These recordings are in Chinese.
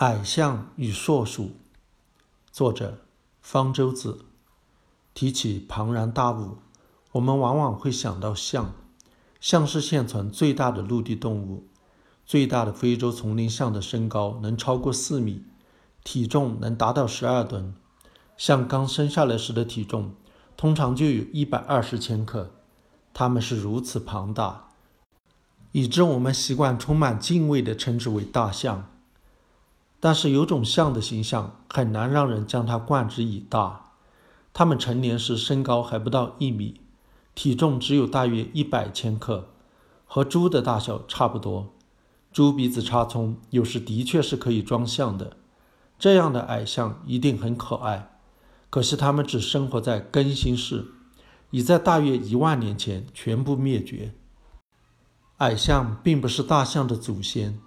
矮象与硕鼠，作者方舟子。提起庞然大物，我们往往会想到象。象是现存最大的陆地动物，最大的非洲丛林象的身高能超过四米，体重能达到十二吨。象刚生下来时的体重通常就有一百二十千克，它们是如此庞大，以致我们习惯充满敬畏地称之为大象。但是有种象的形象很难让人将它冠之以大。它们成年时身高还不到一米，体重只有大约一百千克，和猪的大小差不多。猪鼻子插葱，有时的确是可以装象的。这样的矮象一定很可爱。可惜它们只生活在更新世，已在大约一万年前全部灭绝。矮象并不是大象的祖先，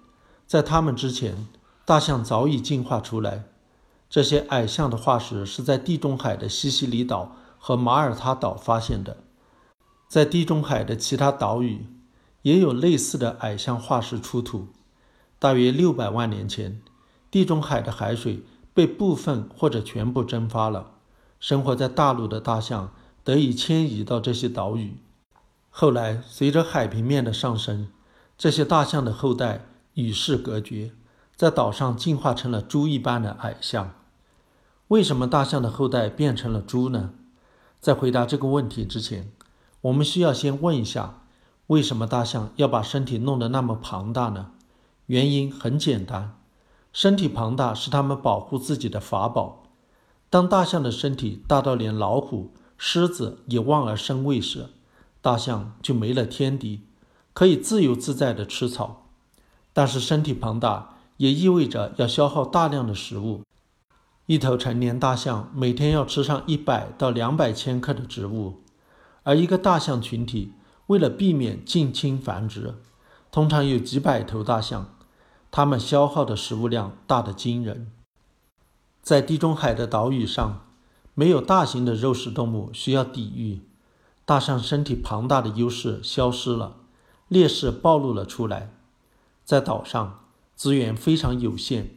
在它们之前。大象早已进化出来。这些矮象的化石是在地中海的西西里岛和马耳他岛发现的。在地中海的其他岛屿也有类似的矮象化石出土。大约六百万年前，地中海的海水被部分或者全部蒸发了，生活在大陆的大象得以迁移到这些岛屿。后来，随着海平面的上升，这些大象的后代与世隔绝。在岛上进化成了猪一般的矮象。为什么大象的后代变成了猪呢？在回答这个问题之前，我们需要先问一下：为什么大象要把身体弄得那么庞大呢？原因很简单，身体庞大是它们保护自己的法宝。当大象的身体大到连老虎、狮子也望而生畏时，大象就没了天敌，可以自由自在地吃草。但是身体庞大。也意味着要消耗大量的食物。一头成年大象每天要吃上一百到两百千克的植物，而一个大象群体为了避免近亲繁殖，通常有几百头大象，它们消耗的食物量大得惊人。在地中海的岛屿上，没有大型的肉食动物需要抵御，大象身体庞大的优势消失了，劣势暴露了出来。在岛上。资源非常有限，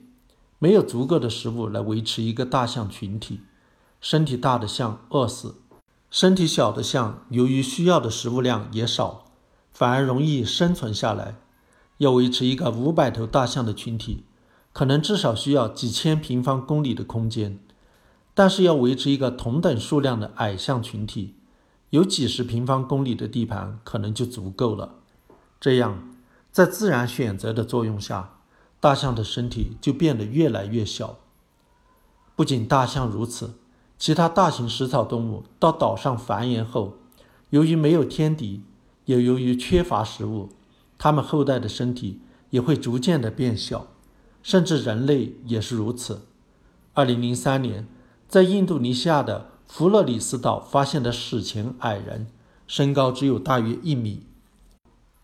没有足够的食物来维持一个大象群体。身体大的象饿死，身体小的象由于需要的食物量也少，反而容易生存下来。要维持一个五百头大象的群体，可能至少需要几千平方公里的空间；但是要维持一个同等数量的矮象群体，有几十平方公里的地盘可能就足够了。这样，在自然选择的作用下。大象的身体就变得越来越小。不仅大象如此，其他大型食草动物到岛上繁衍后，由于没有天敌，也由于缺乏食物，它们后代的身体也会逐渐的变小，甚至人类也是如此。二零零三年，在印度尼西亚的弗洛里斯岛发现的史前矮人，身高只有大约一米，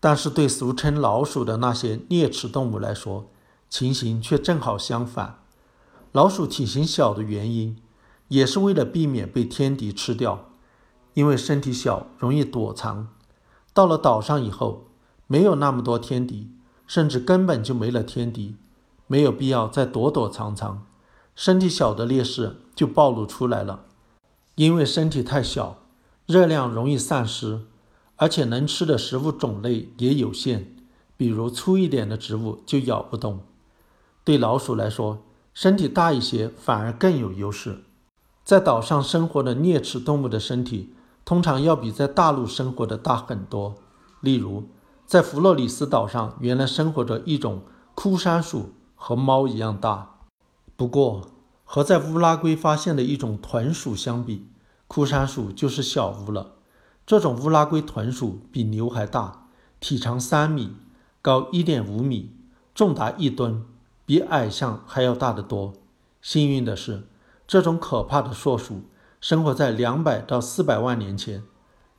但是对俗称老鼠的那些啮齿动物来说，情形却正好相反，老鼠体型小的原因，也是为了避免被天敌吃掉，因为身体小容易躲藏。到了岛上以后，没有那么多天敌，甚至根本就没了天敌，没有必要再躲躲藏藏，身体小的劣势就暴露出来了。因为身体太小，热量容易散失，而且能吃的食物种类也有限，比如粗一点的植物就咬不动。对老鼠来说，身体大一些反而更有优势。在岛上生活的啮齿动物的身体通常要比在大陆生活的大很多。例如，在弗洛里斯岛上，原来生活着一种枯山鼠，和猫一样大。不过，和在乌拉圭发现的一种豚鼠相比，枯山鼠就是小乌了。这种乌拉圭豚鼠比牛还大，体长三米，高一点五米，重达一吨。比矮象还要大得多。幸运的是，这种可怕的硕鼠生活在两百到四百万年前，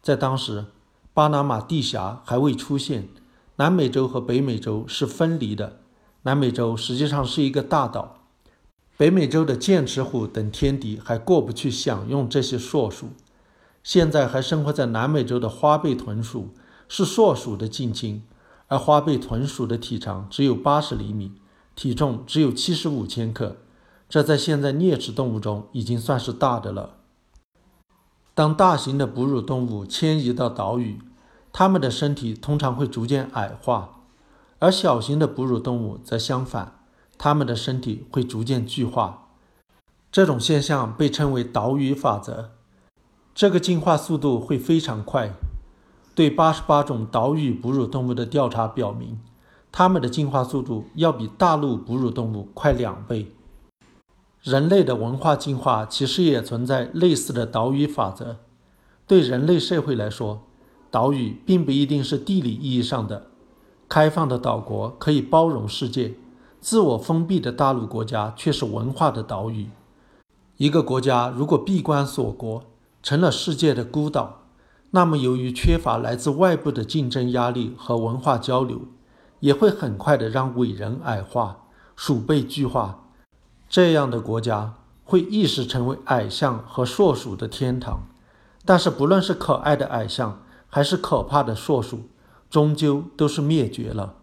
在当时，巴拿马地峡还未出现，南美洲和北美洲是分离的。南美洲实际上是一个大岛，北美洲的剑齿虎等天敌还过不去享用这些硕鼠。现在还生活在南美洲的花背豚鼠是硕鼠的近亲，而花背豚鼠的体长只有八十厘米。体重只有七十五千克，这在现在啮齿动物中已经算是大的了。当大型的哺乳动物迁移到岛屿，它们的身体通常会逐渐矮化，而小型的哺乳动物则相反，它们的身体会逐渐巨化。这种现象被称为岛屿法则。这个进化速度会非常快。对八十八种岛屿哺乳动物的调查表明，它们的进化速度要比大陆哺乳动物快两倍。人类的文化进化其实也存在类似的岛屿法则。对人类社会来说，岛屿并不一定是地理意义上的开放的岛国，可以包容世界；自我封闭的大陆国家却是文化的岛屿。一个国家如果闭关锁国，成了世界的孤岛，那么由于缺乏来自外部的竞争压力和文化交流，也会很快的让伟人矮化、鼠辈巨化。这样的国家会一时成为矮象和硕鼠的天堂。但是，不论是可爱的矮象，还是可怕的硕鼠，终究都是灭绝了。